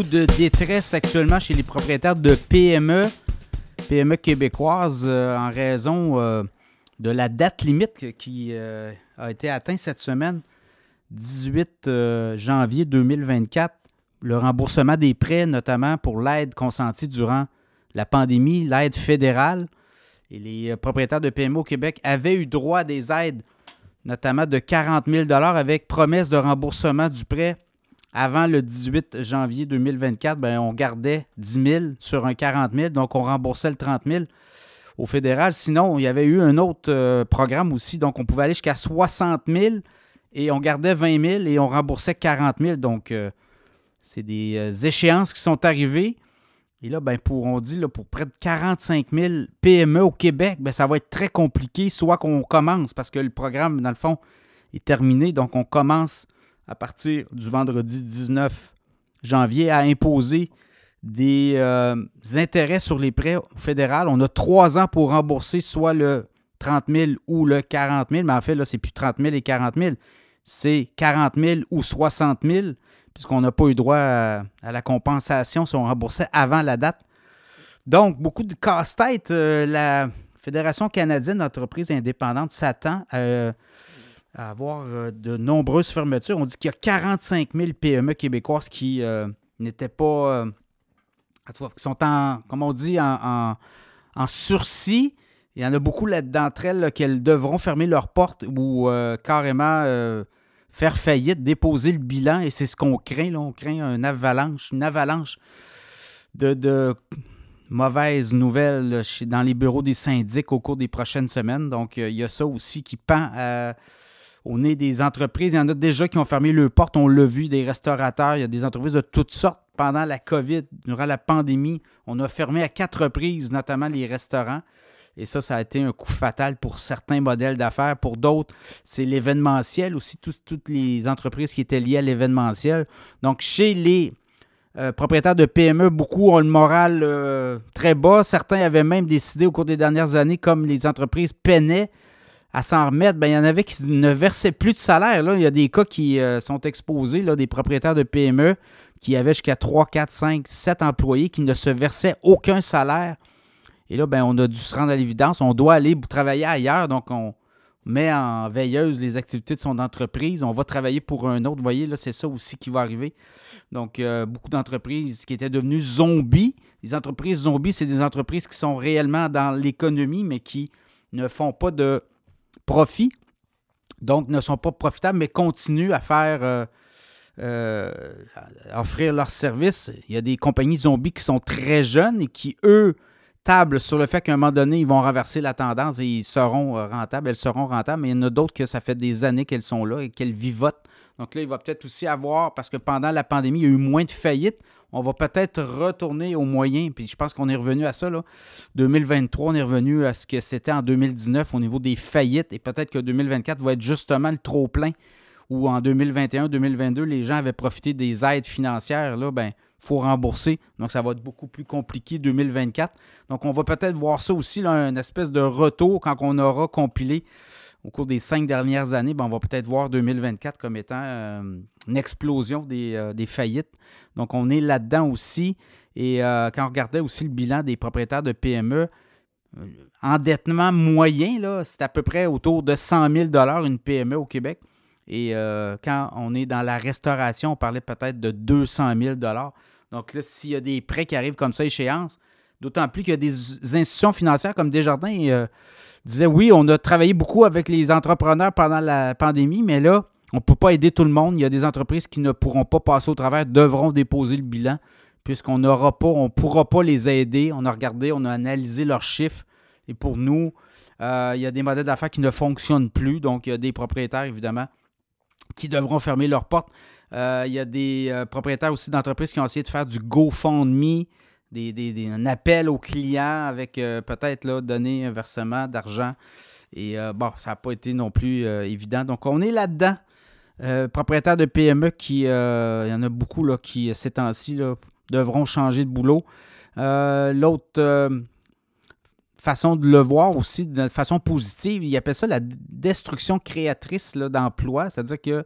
de détresse actuellement chez les propriétaires de PME, PME québécoises, euh, en raison euh, de la date limite qui euh, a été atteinte cette semaine, 18 janvier 2024. Le remboursement des prêts, notamment pour l'aide consentie durant la pandémie, l'aide fédérale. Et les propriétaires de PME au Québec avaient eu droit à des aides, notamment de 40 000 avec promesse de remboursement du prêt avant le 18 janvier 2024, ben, on gardait 10 000 sur un 40 000, donc on remboursait le 30 000 au fédéral. Sinon, il y avait eu un autre euh, programme aussi, donc on pouvait aller jusqu'à 60 000 et on gardait 20 000 et on remboursait 40 000. Donc, euh, c'est des euh, échéances qui sont arrivées. Et là, ben, pour, on dit là, pour près de 45 000 PME au Québec, ben, ça va être très compliqué, soit qu'on commence, parce que le programme, dans le fond, est terminé, donc on commence à partir du vendredi 19 janvier à imposer des euh, intérêts sur les prêts fédéraux. On a trois ans pour rembourser soit le 30 000 ou le 40 000, mais en fait, là, c'est plus 30 000 et 40 000. C'est 40 000 ou 60 000, puisqu'on n'a pas eu droit à, la compensation si on remboursait avant la date. Donc, beaucoup de casse-tête. Euh, la Fédération canadienne d'entreprises indépendantes s'attend à euh, à avoir euh, de nombreuses fermetures. On dit qu'il y a 45 000 PME québécoises qui euh, n'étaient pas. Euh, qui sont en, comme on dit, en, sursis. Il y en a beaucoup d'entre elles qu'elles devront fermer leurs portes ou carrément faire faillite, déposer le bilan. Et c'est ce qu'on craint. On craint une avalanche, une avalanche de, mauvaises nouvelles dans les bureaux des syndics au cours des prochaines semaines. Donc, il y a ça aussi qui pend à on est des entreprises. Il y en a déjà qui ont fermé leurs portes. On l'a vu, des restaurateurs. Il y a des entreprises de toutes sortes. Pendant la COVID, durant la pandémie, on a fermé à quatre reprises, notamment les restaurants. Et ça, ça a été un coup fatal pour certains modèles d'affaires. Pour d'autres, c'est l'événementiel aussi, toutes les entreprises qui étaient liées à l'événementiel. Donc, chez les euh, propriétaires de PME, beaucoup ont le moral euh, très bas. Certains avaient même décidé au cours des dernières années, comme les entreprises peinaient à s'en remettre, ben, il y en avait qui ne versaient plus de salaire. Là. Il y a des cas qui euh, sont exposés, là, des propriétaires de PME qui avaient jusqu'à 3, 4, 5, 7 employés qui ne se versaient aucun salaire. Et là, ben, on a dû se rendre à l'évidence. On doit aller travailler ailleurs. Donc, on met en veilleuse les activités de son entreprise. On va travailler pour un autre. Vous voyez, là, c'est ça aussi qui va arriver. Donc, euh, beaucoup d'entreprises qui étaient devenues zombies. Les entreprises zombies, c'est des entreprises qui sont réellement dans l'économie, mais qui ne font pas de profit, donc ne sont pas profitables, mais continuent à faire euh, euh, offrir leurs services. Il y a des compagnies zombies qui sont très jeunes et qui, eux, tablent sur le fait qu'à un moment donné, ils vont renverser la tendance et ils seront euh, rentables, elles seront rentables, mais il y en a d'autres que ça fait des années qu'elles sont là et qu'elles vivotent. Donc là, il va peut-être aussi avoir, parce que pendant la pandémie, il y a eu moins de faillites on va peut-être retourner aux moyens, puis je pense qu'on est revenu à ça. Là. 2023, on est revenu à ce que c'était en 2019 au niveau des faillites, et peut-être que 2024 va être justement le trop-plein, où en 2021-2022, les gens avaient profité des aides financières. Là, ben, il faut rembourser. Donc, ça va être beaucoup plus compliqué 2024. Donc, on va peut-être voir ça aussi, là, une espèce de retour quand on aura compilé au cours des cinq dernières années, ben, on va peut-être voir 2024 comme étant euh, une explosion euh, des, faillites. Donc, on est là-dedans aussi. Et euh, quand on regardait aussi le bilan des propriétaires de PME, endettement moyen, c'est à peu près autour de 100 000 une PME au Québec. Et quand on est dans la restauration, on parlait peut-être de 200 000 Donc là, s'il y a des prêts qui arrivent comme ça échéance, d'autant plus qu'il y a des institutions financières comme Desjardins disait oui, on a travaillé beaucoup avec les entrepreneurs pendant la pandémie, mais là, on ne peut pas aider tout le monde. Il y a des entreprises qui ne pourront pas passer au travers, devront déposer le bilan, puisqu'on n'aura pas, on ne pourra pas les aider. On a regardé, on a analysé leurs chiffres. Et pour nous, euh, il y a des modèles d'affaires qui ne fonctionnent plus. Donc, il y a des propriétaires, évidemment, qui devront fermer leurs portes. Euh, il y a des euh, propriétaires aussi d'entreprises qui ont essayé de faire du GoFundMe des, un appel aux clients avec euh, peut-être là, donner un versement d'argent. Et euh, bon, ça n'a pas été non plus euh, évident. Donc, on est là-dedans. propriétaires de PME qui, il y en a beaucoup là, qui, ces temps-ci, devront changer de boulot. L'autre façon de le voir aussi, de façon positive, il appelle ça la destruction créatrice d'emploi. C'est-à-dire que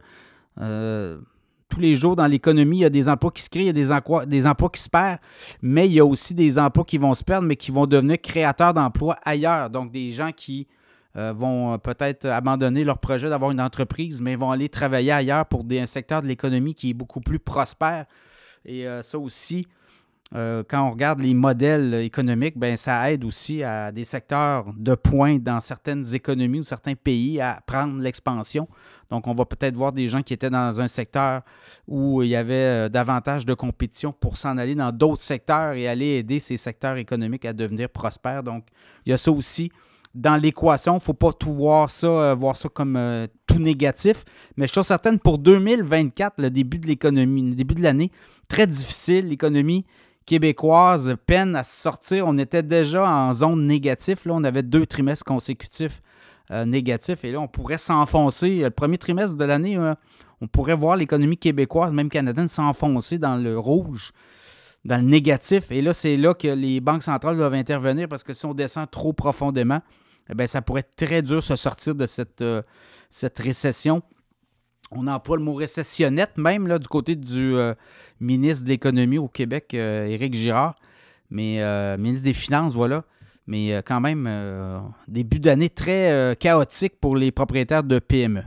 tous les jours dans l'économie, il y a des emplois qui se créent, il y a des emplois, qui se perdent, mais il y a aussi des emplois qui vont se perdre, mais qui vont devenir créateurs d'emplois ailleurs. Donc, des gens qui euh, vont peut-être abandonner leur projet d'avoir une entreprise, mais vont aller travailler ailleurs pour un secteur de l'économie qui est beaucoup plus prospère. Et ça aussi, euh, quand on regarde les modèles économiques, ben, ça aide aussi à des secteurs de pointe dans certaines économies ou certains pays à prendre l'expansion. Donc, on va peut-être voir des gens qui étaient dans un secteur où il y avait euh, davantage de compétition pour s'en aller dans d'autres secteurs et aller aider ces secteurs économiques à devenir prospères. Donc, il y a ça aussi dans l'équation. Il ne faut pas tout voir ça, euh, voir ça comme tout négatif. Mais je suis certaine pour 2024, le début de l'économie, le début de l'année, très difficile. L'économie québécoise peine à sortir. On était déjà en zone négative. Là, on avait deux trimestres consécutifs euh, négatifs. Et là, on pourrait s'enfoncer. Le premier trimestre de l'année, on pourrait voir l'économie québécoise, même canadienne, s'enfoncer dans le rouge, dans le négatif. Et là, c'est là que les banques centrales doivent intervenir parce que si on descend trop profondément, eh ça pourrait être très dur de se sortir de cette, euh, cette récession on pas le mot récessionnette, même là, du côté du euh, ministre de l'Économie au Québec, euh, Éric Girard, mais euh, ministre des Finances, voilà. Mais quand même, début d'année très chaotique pour les propriétaires de PME.